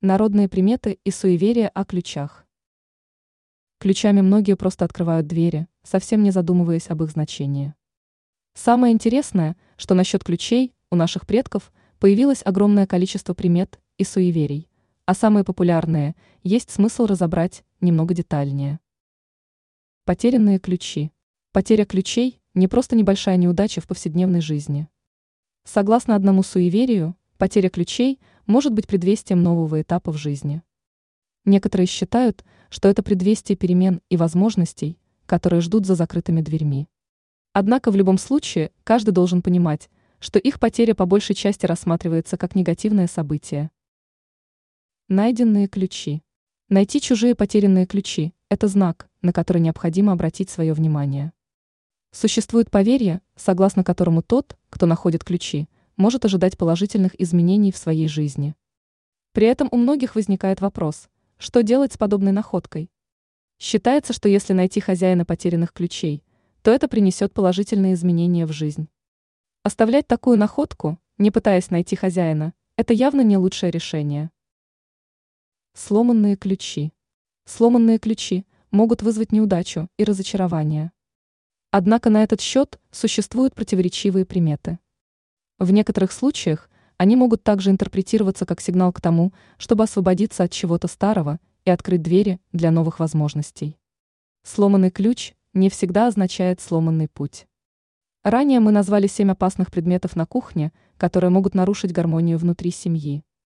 Народные приметы и суеверия о ключах. Ключами многие просто открывают двери, совсем не задумываясь об их значении. Самое интересное, что насчет ключей у наших предков появилось огромное количество примет и суеверий, а самые популярные есть смысл разобрать немного детальнее. Потерянные ключи. Потеря ключей – не просто небольшая неудача в повседневной жизни. Согласно одному суеверию, потеря ключей может быть предвестием нового этапа в жизни. Некоторые считают, что это предвестие перемен и возможностей, которые ждут за закрытыми дверьми. Однако в любом случае каждый должен понимать, что их потеря по большей части рассматривается как негативное событие. Найденные ключи. Найти чужие потерянные ключи – это знак, на который необходимо обратить свое внимание. Существует поверье, согласно которому тот, кто находит ключи, может ожидать положительных изменений в своей жизни. При этом у многих возникает вопрос, что делать с подобной находкой? Считается, что если найти хозяина потерянных ключей, то это принесет положительные изменения в жизнь. Оставлять такую находку, не пытаясь найти хозяина, это явно не лучшее решение. Сломанные ключи. Сломанные ключи могут вызвать неудачу и разочарование. Однако на этот счет существуют противоречивые приметы. В некоторых случаях они могут также интерпретироваться как сигнал к тому, чтобы освободиться от чего-то старого и открыть двери для новых возможностей. Сломанный ключ не всегда означает сломанный путь. Ранее мы назвали семь опасных предметов на кухне, которые могут нарушить гармонию внутри семьи.